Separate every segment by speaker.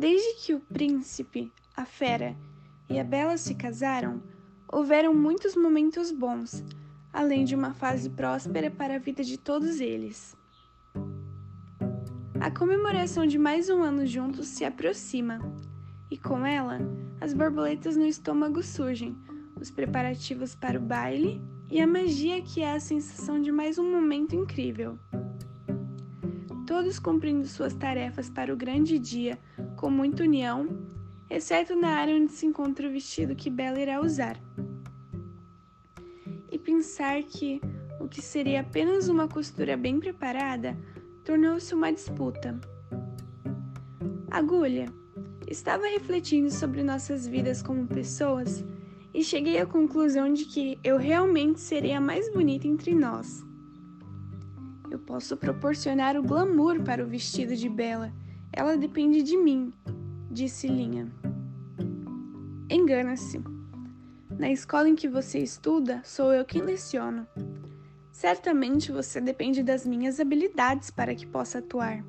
Speaker 1: Desde que o príncipe, a fera e a bela se casaram, houveram muitos momentos bons, além de uma fase próspera para a vida de todos eles. A comemoração de mais um ano juntos se aproxima, e com ela, as borboletas no estômago surgem, os preparativos para o baile e a magia que é a sensação de mais um momento incrível. Todos cumprindo suas tarefas para o grande dia com muita união, exceto na área onde se encontra o vestido que Bela irá usar. E pensar que o que seria apenas uma costura bem preparada tornou-se uma disputa. Agulha, estava refletindo sobre nossas vidas como pessoas e cheguei à conclusão de que eu realmente serei a mais bonita entre nós. Eu posso proporcionar o glamour para o vestido de Bela. Ela depende de mim, disse Linha. Engana-se. Na escola em que você estuda, sou eu quem leciono. Certamente você depende das minhas habilidades para que possa atuar.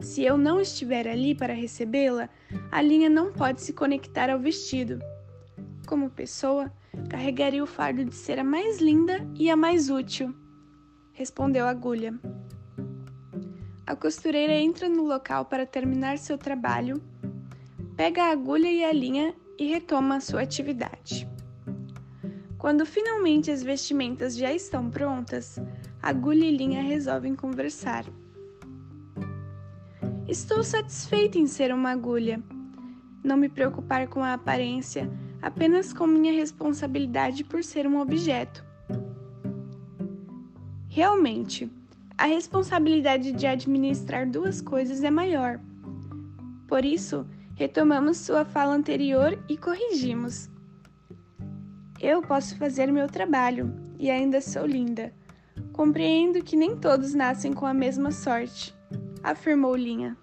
Speaker 1: Se eu não estiver ali para recebê-la, a linha não pode se conectar ao vestido como pessoa, carregaria o fardo de ser a mais linda e a mais útil, respondeu a agulha. A costureira entra no local para terminar seu trabalho, pega a agulha e a linha e retoma a sua atividade. Quando finalmente as vestimentas já estão prontas, agulha e linha resolvem conversar. Estou satisfeita em ser uma agulha. Não me preocupar com a aparência, apenas com minha responsabilidade por ser um objeto. Realmente, a responsabilidade de administrar duas coisas é maior. Por isso, retomamos sua fala anterior e corrigimos. Eu posso fazer meu trabalho e ainda sou linda. Compreendo que nem todos nascem com a mesma sorte, afirmou Linha.